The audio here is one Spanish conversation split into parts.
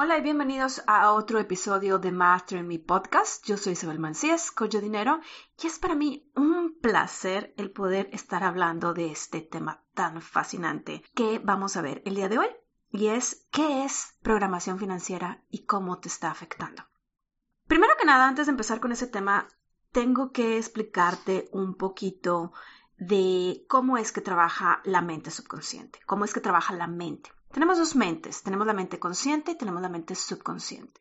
Hola y bienvenidos a otro episodio de Master en mi podcast. Yo soy Isabel Mancías, de dinero, y es para mí un placer el poder estar hablando de este tema tan fascinante que vamos a ver el día de hoy, y es qué es programación financiera y cómo te está afectando. Primero que nada, antes de empezar con ese tema, tengo que explicarte un poquito de cómo es que trabaja la mente subconsciente, cómo es que trabaja la mente. Tenemos dos mentes, tenemos la mente consciente y tenemos la mente subconsciente.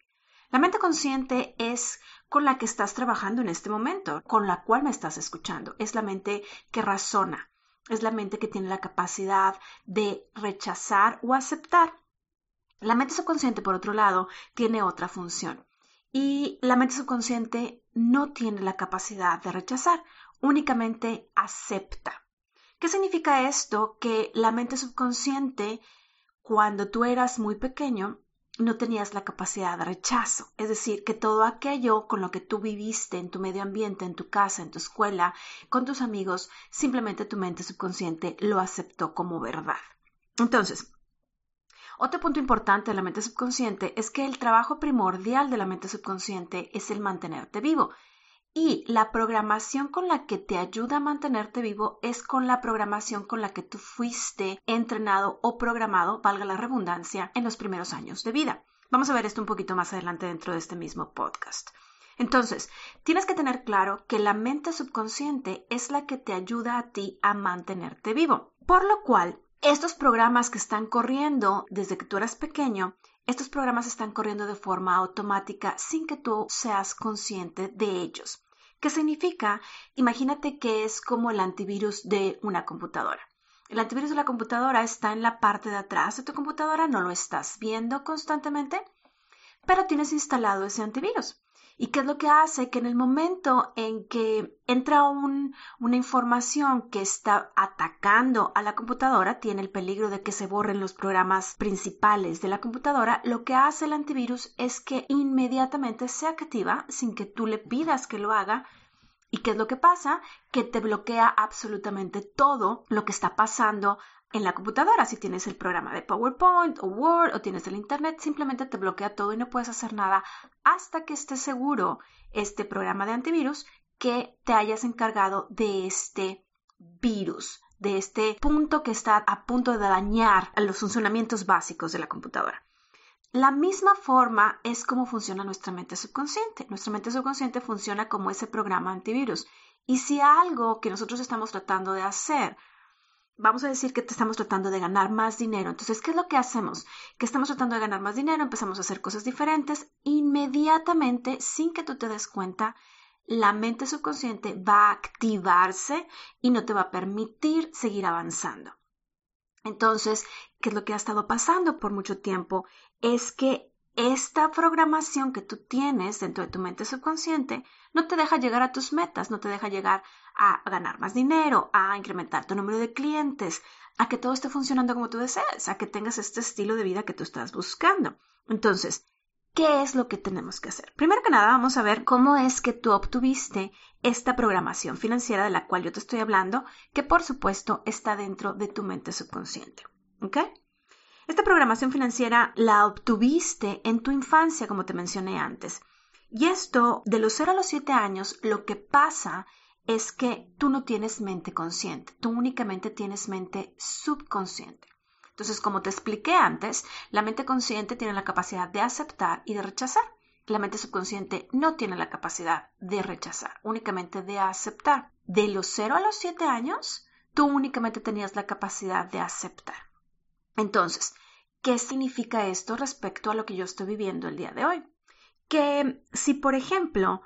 La mente consciente es con la que estás trabajando en este momento, con la cual me estás escuchando. Es la mente que razona, es la mente que tiene la capacidad de rechazar o aceptar. La mente subconsciente, por otro lado, tiene otra función. Y la mente subconsciente no tiene la capacidad de rechazar, únicamente acepta. ¿Qué significa esto? Que la mente subconsciente cuando tú eras muy pequeño, no tenías la capacidad de rechazo, es decir, que todo aquello con lo que tú viviste en tu medio ambiente, en tu casa, en tu escuela, con tus amigos, simplemente tu mente subconsciente lo aceptó como verdad. Entonces, otro punto importante de la mente subconsciente es que el trabajo primordial de la mente subconsciente es el mantenerte vivo. Y la programación con la que te ayuda a mantenerte vivo es con la programación con la que tú fuiste entrenado o programado, valga la redundancia, en los primeros años de vida. Vamos a ver esto un poquito más adelante dentro de este mismo podcast. Entonces, tienes que tener claro que la mente subconsciente es la que te ayuda a ti a mantenerte vivo. Por lo cual, estos programas que están corriendo desde que tú eras pequeño, estos programas están corriendo de forma automática sin que tú seas consciente de ellos. ¿Qué significa? Imagínate que es como el antivirus de una computadora. El antivirus de la computadora está en la parte de atrás de tu computadora, no lo estás viendo constantemente, pero tienes instalado ese antivirus. ¿Y qué es lo que hace? Que en el momento en que entra una información que está atacando a la computadora, tiene el peligro de que se borren los programas principales de la computadora, lo que hace el antivirus es que inmediatamente se activa sin que tú le pidas que lo haga. ¿Y qué es lo que pasa? Que te bloquea absolutamente todo lo que está pasando en la computadora. Si tienes el programa de PowerPoint o Word o tienes el Internet, simplemente te bloquea todo y no puedes hacer nada hasta que esté seguro este programa de antivirus que te hayas encargado de este virus, de este punto que está a punto de dañar los funcionamientos básicos de la computadora. La misma forma es como funciona nuestra mente subconsciente. Nuestra mente subconsciente funciona como ese programa antivirus. Y si algo que nosotros estamos tratando de hacer vamos a decir que te estamos tratando de ganar más dinero. Entonces, ¿qué es lo que hacemos? Que estamos tratando de ganar más dinero, empezamos a hacer cosas diferentes, inmediatamente, sin que tú te des cuenta, la mente subconsciente va a activarse y no te va a permitir seguir avanzando. Entonces, ¿qué es lo que ha estado pasando por mucho tiempo? Es que esta programación que tú tienes dentro de tu mente subconsciente no te deja llegar a tus metas, no te deja llegar a ganar más dinero, a incrementar tu número de clientes, a que todo esté funcionando como tú deseas, a que tengas este estilo de vida que tú estás buscando. Entonces, ¿qué es lo que tenemos que hacer? Primero que nada, vamos a ver cómo es que tú obtuviste esta programación financiera de la cual yo te estoy hablando, que por supuesto está dentro de tu mente subconsciente. ¿Ok? Esta programación financiera la obtuviste en tu infancia, como te mencioné antes. Y esto, de los 0 a los 7 años, lo que pasa es que tú no tienes mente consciente, tú únicamente tienes mente subconsciente. Entonces, como te expliqué antes, la mente consciente tiene la capacidad de aceptar y de rechazar. La mente subconsciente no tiene la capacidad de rechazar, únicamente de aceptar. De los 0 a los 7 años, tú únicamente tenías la capacidad de aceptar. Entonces, ¿qué significa esto respecto a lo que yo estoy viviendo el día de hoy? Que si, por ejemplo,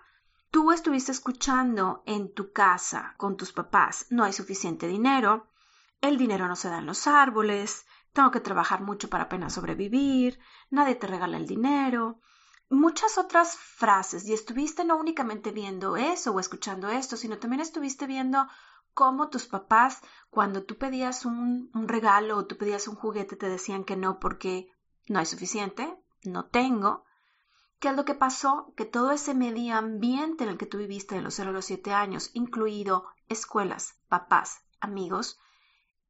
tú estuviste escuchando en tu casa con tus papás, no hay suficiente dinero, el dinero no se da en los árboles, tengo que trabajar mucho para apenas sobrevivir, nadie te regala el dinero, muchas otras frases y estuviste no únicamente viendo eso o escuchando esto, sino también estuviste viendo cómo tus papás, cuando tú pedías un, un regalo o tú pedías un juguete, te decían que no porque no hay suficiente, no tengo. ¿Qué es lo que pasó? Que todo ese medio ambiente en el que tú viviste de los 0 a los 7 años, incluido escuelas, papás, amigos,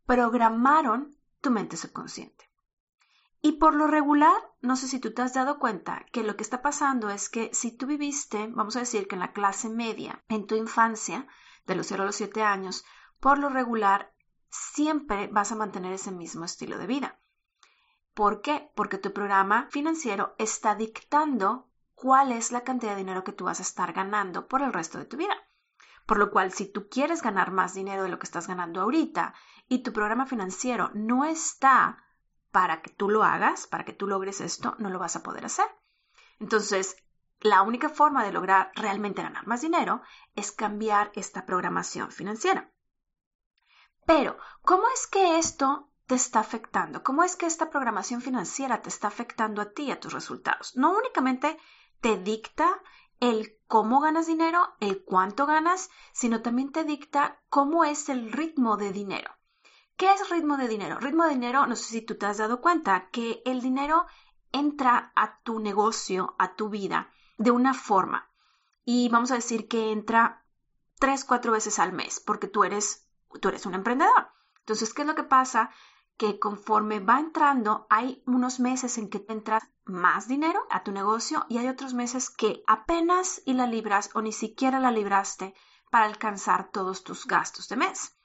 programaron tu mente subconsciente. Y por lo regular, no sé si tú te has dado cuenta que lo que está pasando es que si tú viviste, vamos a decir que en la clase media, en tu infancia, de los 0 a los 7 años, por lo regular, siempre vas a mantener ese mismo estilo de vida. ¿Por qué? Porque tu programa financiero está dictando cuál es la cantidad de dinero que tú vas a estar ganando por el resto de tu vida. Por lo cual, si tú quieres ganar más dinero de lo que estás ganando ahorita y tu programa financiero no está para que tú lo hagas, para que tú logres esto, no lo vas a poder hacer. Entonces, la única forma de lograr realmente ganar más dinero es cambiar esta programación financiera. Pero, ¿cómo es que esto te está afectando? ¿Cómo es que esta programación financiera te está afectando a ti y a tus resultados? No únicamente te dicta el cómo ganas dinero, el cuánto ganas, sino también te dicta cómo es el ritmo de dinero. ¿Qué es ritmo de dinero? Ritmo de dinero, no sé si tú te has dado cuenta, que el dinero entra a tu negocio, a tu vida, de una forma. Y vamos a decir que entra tres, cuatro veces al mes, porque tú eres, tú eres un emprendedor. Entonces, ¿qué es lo que pasa? Que conforme va entrando, hay unos meses en que te entra más dinero a tu negocio y hay otros meses que apenas y la libras o ni siquiera la libraste para alcanzar todos tus gastos de mes.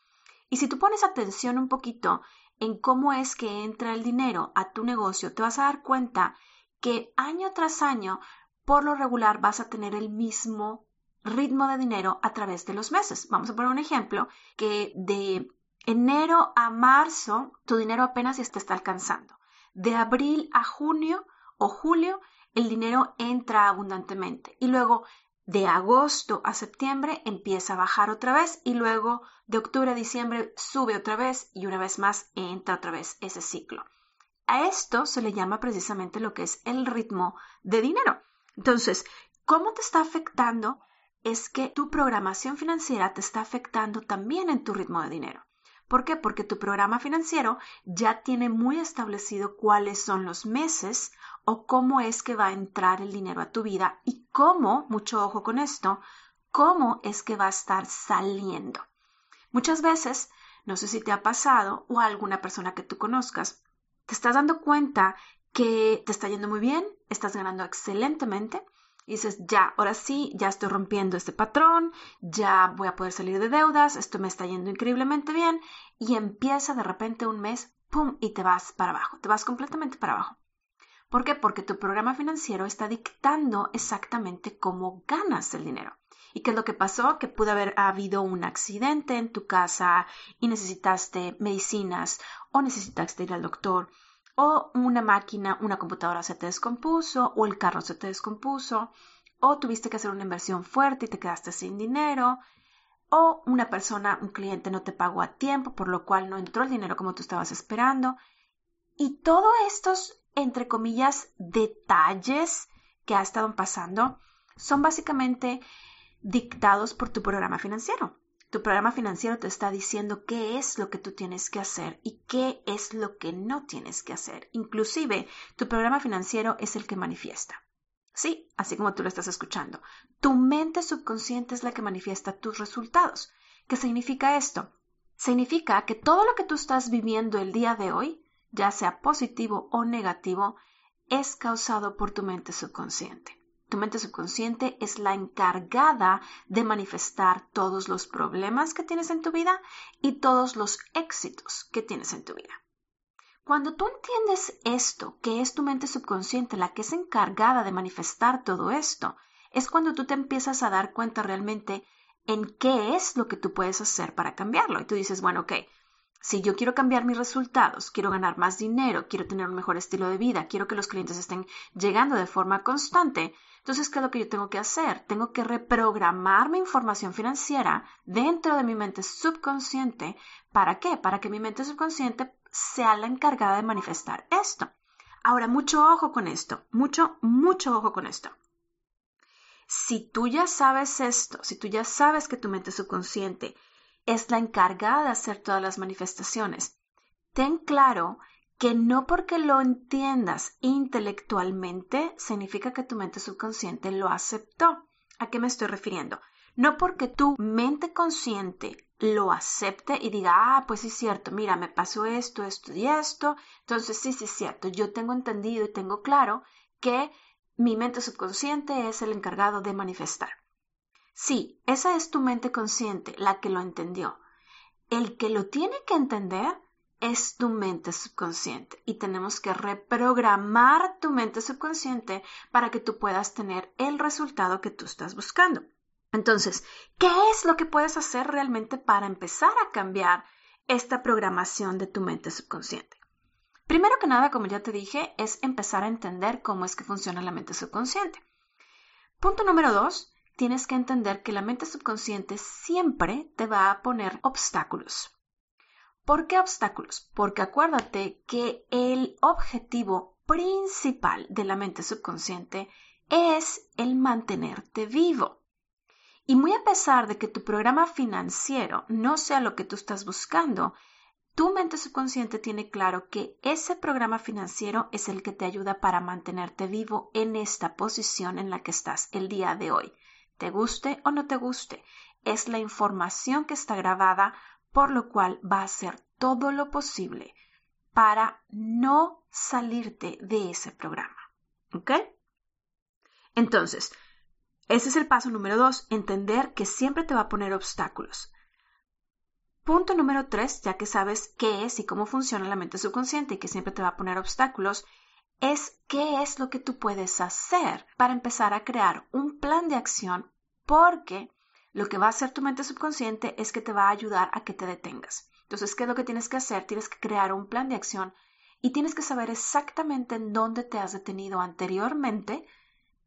Y si tú pones atención un poquito en cómo es que entra el dinero a tu negocio, te vas a dar cuenta que año tras año, por lo regular, vas a tener el mismo ritmo de dinero a través de los meses. Vamos a poner un ejemplo que de enero a marzo tu dinero apenas te está alcanzando. De abril a junio o julio el dinero entra abundantemente y luego de agosto a septiembre empieza a bajar otra vez y luego de octubre a diciembre sube otra vez y una vez más entra otra vez ese ciclo. A esto se le llama precisamente lo que es el ritmo de dinero. Entonces, ¿cómo te está afectando? Es que tu programación financiera te está afectando también en tu ritmo de dinero. ¿Por qué? Porque tu programa financiero ya tiene muy establecido cuáles son los meses o cómo es que va a entrar el dinero a tu vida y cómo, mucho ojo con esto, cómo es que va a estar saliendo. Muchas veces, no sé si te ha pasado o a alguna persona que tú conozcas, te estás dando cuenta que te está yendo muy bien, estás ganando excelentemente, y dices, ya, ahora sí, ya estoy rompiendo este patrón, ya voy a poder salir de deudas, esto me está yendo increíblemente bien, y empieza de repente un mes, ¡pum!, y te vas para abajo, te vas completamente para abajo. ¿Por qué? Porque tu programa financiero está dictando exactamente cómo ganas el dinero. ¿Y qué es lo que pasó? Que pudo haber habido un accidente en tu casa y necesitaste medicinas o necesitaste ir al doctor o una máquina, una computadora se te descompuso o el carro se te descompuso o tuviste que hacer una inversión fuerte y te quedaste sin dinero o una persona, un cliente no te pagó a tiempo por lo cual no entró el dinero como tú estabas esperando. Y todos estos entre comillas, detalles que ha estado pasando son básicamente dictados por tu programa financiero. Tu programa financiero te está diciendo qué es lo que tú tienes que hacer y qué es lo que no tienes que hacer. Inclusive, tu programa financiero es el que manifiesta. Sí, así como tú lo estás escuchando. Tu mente subconsciente es la que manifiesta tus resultados. ¿Qué significa esto? Significa que todo lo que tú estás viviendo el día de hoy ya sea positivo o negativo, es causado por tu mente subconsciente. Tu mente subconsciente es la encargada de manifestar todos los problemas que tienes en tu vida y todos los éxitos que tienes en tu vida. Cuando tú entiendes esto, que es tu mente subconsciente la que es encargada de manifestar todo esto, es cuando tú te empiezas a dar cuenta realmente en qué es lo que tú puedes hacer para cambiarlo. Y tú dices, bueno, ok, si yo quiero cambiar mis resultados, quiero ganar más dinero, quiero tener un mejor estilo de vida, quiero que los clientes estén llegando de forma constante, entonces, ¿qué es lo que yo tengo que hacer? Tengo que reprogramar mi información financiera dentro de mi mente subconsciente. ¿Para qué? Para que mi mente subconsciente sea la encargada de manifestar esto. Ahora, mucho ojo con esto, mucho, mucho ojo con esto. Si tú ya sabes esto, si tú ya sabes que tu mente subconsciente es la encargada de hacer todas las manifestaciones, ten claro que no porque lo entiendas intelectualmente significa que tu mente subconsciente lo aceptó. ¿A qué me estoy refiriendo? No porque tu mente consciente lo acepte y diga, ah, pues sí es cierto, mira, me pasó esto, esto y esto, entonces sí, sí es cierto, yo tengo entendido y tengo claro que mi mente subconsciente es el encargado de manifestar. Sí, esa es tu mente consciente, la que lo entendió. El que lo tiene que entender es tu mente subconsciente y tenemos que reprogramar tu mente subconsciente para que tú puedas tener el resultado que tú estás buscando. Entonces, ¿qué es lo que puedes hacer realmente para empezar a cambiar esta programación de tu mente subconsciente? Primero que nada, como ya te dije, es empezar a entender cómo es que funciona la mente subconsciente. Punto número dos, tienes que entender que la mente subconsciente siempre te va a poner obstáculos. ¿Por qué obstáculos? Porque acuérdate que el objetivo principal de la mente subconsciente es el mantenerte vivo. Y muy a pesar de que tu programa financiero no sea lo que tú estás buscando, tu mente subconsciente tiene claro que ese programa financiero es el que te ayuda para mantenerte vivo en esta posición en la que estás el día de hoy. Te guste o no te guste, es la información que está grabada, por lo cual va a hacer todo lo posible para no salirte de ese programa. ¿Ok? Entonces, ese es el paso número dos, entender que siempre te va a poner obstáculos. Punto número tres, ya que sabes qué es y cómo funciona la mente subconsciente y que siempre te va a poner obstáculos, es qué es lo que tú puedes hacer para empezar a crear un plan de acción porque lo que va a hacer tu mente subconsciente es que te va a ayudar a que te detengas. Entonces, ¿qué es lo que tienes que hacer? Tienes que crear un plan de acción y tienes que saber exactamente en dónde te has detenido anteriormente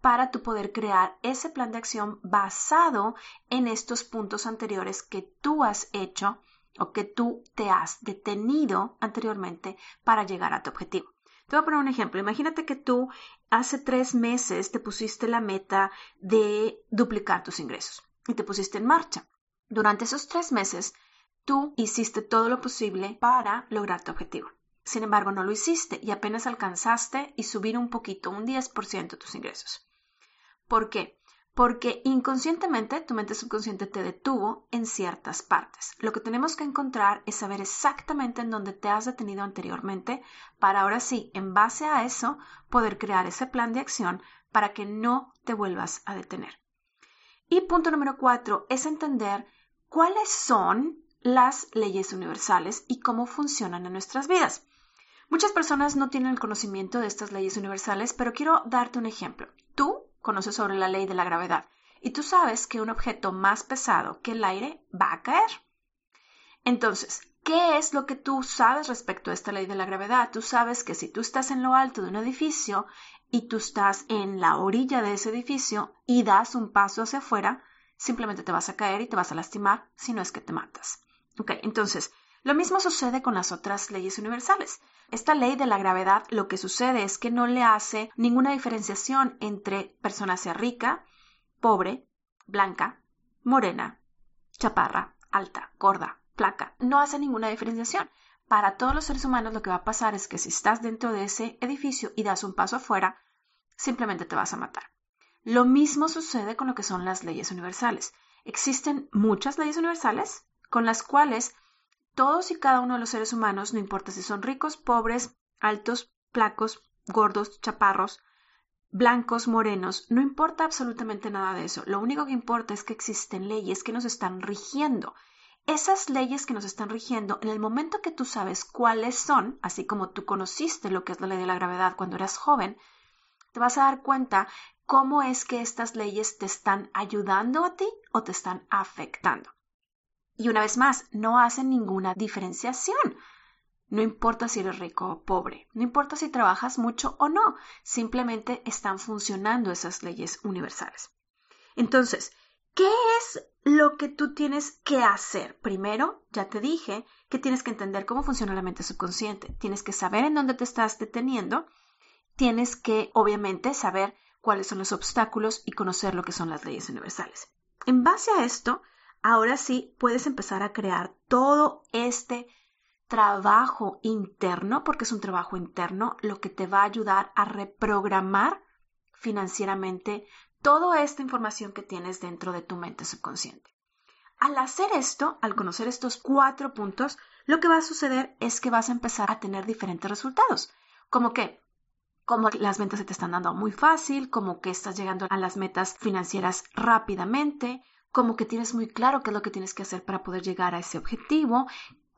para tu poder crear ese plan de acción basado en estos puntos anteriores que tú has hecho o que tú te has detenido anteriormente para llegar a tu objetivo. Te voy a poner un ejemplo. Imagínate que tú hace tres meses te pusiste la meta de duplicar tus ingresos y te pusiste en marcha. Durante esos tres meses, tú hiciste todo lo posible para lograr tu objetivo. Sin embargo, no lo hiciste y apenas alcanzaste y subir un poquito, un 10% tus ingresos. ¿Por qué? Porque inconscientemente tu mente subconsciente te detuvo en ciertas partes. Lo que tenemos que encontrar es saber exactamente en dónde te has detenido anteriormente para ahora sí, en base a eso, poder crear ese plan de acción para que no te vuelvas a detener. Y punto número cuatro es entender cuáles son las leyes universales y cómo funcionan en nuestras vidas. Muchas personas no tienen el conocimiento de estas leyes universales, pero quiero darte un ejemplo. Tú conoces sobre la ley de la gravedad y tú sabes que un objeto más pesado que el aire va a caer. Entonces, ¿qué es lo que tú sabes respecto a esta ley de la gravedad? Tú sabes que si tú estás en lo alto de un edificio y tú estás en la orilla de ese edificio y das un paso hacia afuera, simplemente te vas a caer y te vas a lastimar si no es que te matas. Entonces, lo mismo sucede con las otras leyes universales. Esta ley de la gravedad lo que sucede es que no le hace ninguna diferenciación entre persona sea rica, pobre, blanca, morena, chaparra, alta, gorda, placa. No hace ninguna diferenciación. Para todos los seres humanos lo que va a pasar es que si estás dentro de ese edificio y das un paso afuera, simplemente te vas a matar. Lo mismo sucede con lo que son las leyes universales. Existen muchas leyes universales con las cuales todos y cada uno de los seres humanos, no importa si son ricos, pobres, altos, flacos, gordos, chaparros, blancos, morenos, no importa absolutamente nada de eso. Lo único que importa es que existen leyes que nos están rigiendo. Esas leyes que nos están rigiendo, en el momento que tú sabes cuáles son, así como tú conociste lo que es la ley de la gravedad cuando eras joven, te vas a dar cuenta cómo es que estas leyes te están ayudando a ti o te están afectando. Y una vez más, no hacen ninguna diferenciación. No importa si eres rico o pobre, no importa si trabajas mucho o no, simplemente están funcionando esas leyes universales. Entonces, ¿qué es lo que tú tienes que hacer? Primero, ya te dije que tienes que entender cómo funciona la mente subconsciente, tienes que saber en dónde te estás deteniendo tienes que obviamente saber cuáles son los obstáculos y conocer lo que son las leyes universales. En base a esto, ahora sí puedes empezar a crear todo este trabajo interno, porque es un trabajo interno, lo que te va a ayudar a reprogramar financieramente toda esta información que tienes dentro de tu mente subconsciente. Al hacer esto, al conocer estos cuatro puntos, lo que va a suceder es que vas a empezar a tener diferentes resultados, como que como las ventas se te están dando muy fácil, como que estás llegando a las metas financieras rápidamente, como que tienes muy claro qué es lo que tienes que hacer para poder llegar a ese objetivo,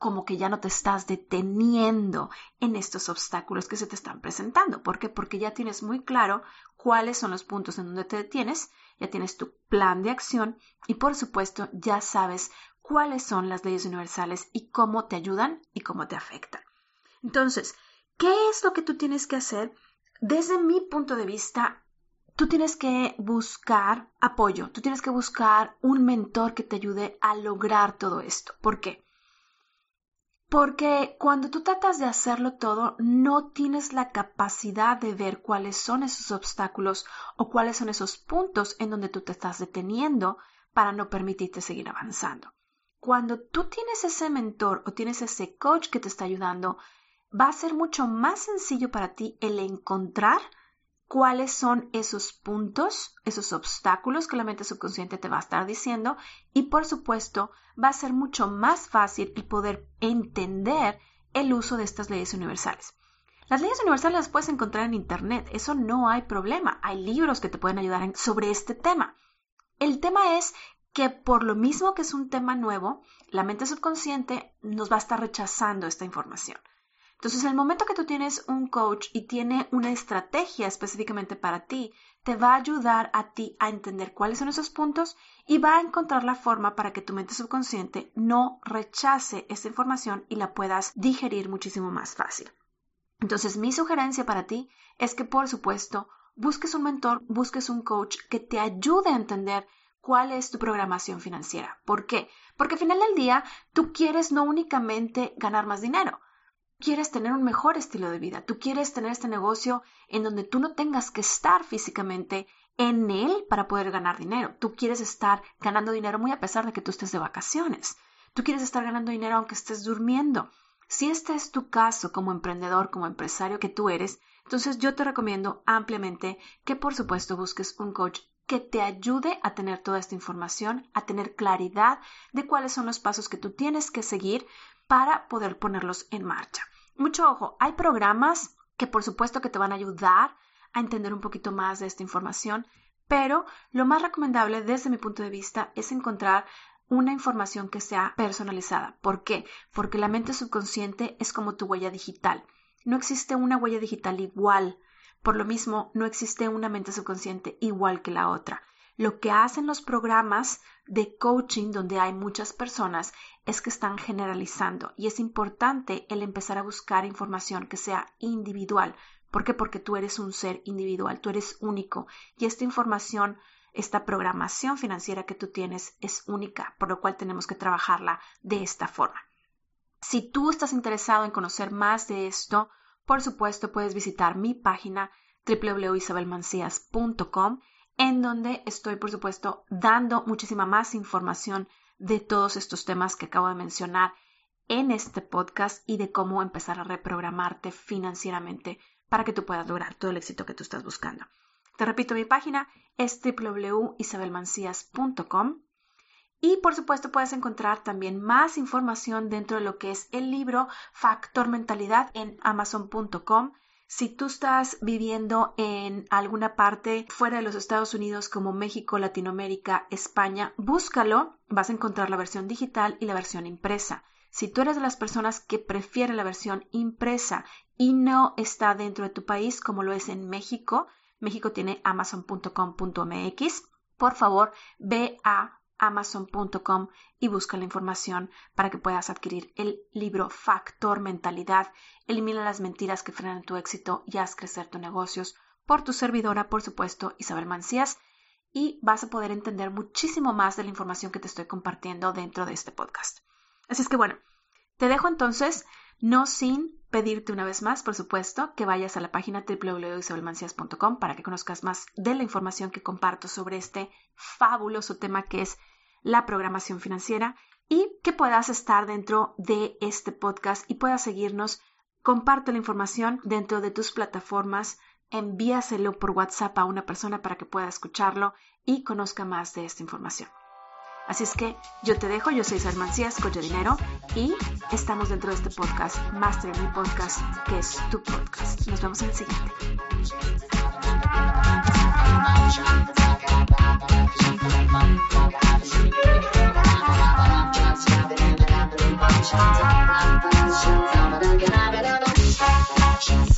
como que ya no te estás deteniendo en estos obstáculos que se te están presentando. ¿Por qué? Porque ya tienes muy claro cuáles son los puntos en donde te detienes, ya tienes tu plan de acción y por supuesto ya sabes cuáles son las leyes universales y cómo te ayudan y cómo te afectan. Entonces, ¿qué es lo que tú tienes que hacer? Desde mi punto de vista, tú tienes que buscar apoyo, tú tienes que buscar un mentor que te ayude a lograr todo esto. ¿Por qué? Porque cuando tú tratas de hacerlo todo, no tienes la capacidad de ver cuáles son esos obstáculos o cuáles son esos puntos en donde tú te estás deteniendo para no permitirte seguir avanzando. Cuando tú tienes ese mentor o tienes ese coach que te está ayudando, va a ser mucho más sencillo para ti el encontrar cuáles son esos puntos, esos obstáculos que la mente subconsciente te va a estar diciendo y por supuesto va a ser mucho más fácil el poder entender el uso de estas leyes universales. Las leyes universales las puedes encontrar en Internet, eso no hay problema, hay libros que te pueden ayudar sobre este tema. El tema es que por lo mismo que es un tema nuevo, la mente subconsciente nos va a estar rechazando esta información. Entonces, el momento que tú tienes un coach y tiene una estrategia específicamente para ti, te va a ayudar a ti a entender cuáles son esos puntos y va a encontrar la forma para que tu mente subconsciente no rechace esta información y la puedas digerir muchísimo más fácil. Entonces, mi sugerencia para ti es que, por supuesto, busques un mentor, busques un coach que te ayude a entender cuál es tu programación financiera. ¿Por qué? Porque al final del día tú quieres no únicamente ganar más dinero, quieres tener un mejor estilo de vida, tú quieres tener este negocio en donde tú no tengas que estar físicamente en él para poder ganar dinero. Tú quieres estar ganando dinero muy a pesar de que tú estés de vacaciones. Tú quieres estar ganando dinero aunque estés durmiendo. Si este es tu caso como emprendedor, como empresario que tú eres, entonces yo te recomiendo ampliamente que por supuesto busques un coach que te ayude a tener toda esta información, a tener claridad de cuáles son los pasos que tú tienes que seguir para poder ponerlos en marcha. Mucho ojo, hay programas que por supuesto que te van a ayudar a entender un poquito más de esta información, pero lo más recomendable desde mi punto de vista es encontrar una información que sea personalizada. ¿Por qué? Porque la mente subconsciente es como tu huella digital. No existe una huella digital igual. Por lo mismo, no existe una mente subconsciente igual que la otra. Lo que hacen los programas de coaching donde hay muchas personas es que están generalizando y es importante el empezar a buscar información que sea individual. ¿Por qué? Porque tú eres un ser individual, tú eres único y esta información, esta programación financiera que tú tienes es única, por lo cual tenemos que trabajarla de esta forma. Si tú estás interesado en conocer más de esto, por supuesto puedes visitar mi página www.isabelmancias.com en donde estoy, por supuesto, dando muchísima más información de todos estos temas que acabo de mencionar en este podcast y de cómo empezar a reprogramarte financieramente para que tú puedas lograr todo el éxito que tú estás buscando. Te repito, mi página es www.isabelmancias.com y por supuesto puedes encontrar también más información dentro de lo que es el libro Factor Mentalidad en amazon.com si tú estás viviendo en alguna parte fuera de los Estados Unidos como México, Latinoamérica, España, búscalo, vas a encontrar la versión digital y la versión impresa. Si tú eres de las personas que prefieren la versión impresa y no está dentro de tu país como lo es en México, México tiene amazon.com.mx, por favor ve a amazon.com y busca la información para que puedas adquirir el libro Factor Mentalidad. Elimina las mentiras que frenan tu éxito y haz crecer tus negocios por tu servidora, por supuesto, Isabel Mancías. Y vas a poder entender muchísimo más de la información que te estoy compartiendo dentro de este podcast. Así es que bueno, te dejo entonces, no sin pedirte una vez más, por supuesto, que vayas a la página www.isabelmancias.com para que conozcas más de la información que comparto sobre este fabuloso tema que es la programación financiera y que puedas estar dentro de este podcast y puedas seguirnos. Comparte la información dentro de tus plataformas, envíaselo por WhatsApp a una persona para que pueda escucharlo y conozca más de esta información. Así es que yo te dejo, yo soy Isabel Mancías, Coche Dinero, y estamos dentro de este podcast, Master Mi Podcast, que es tu podcast. Nos vemos en el siguiente. She's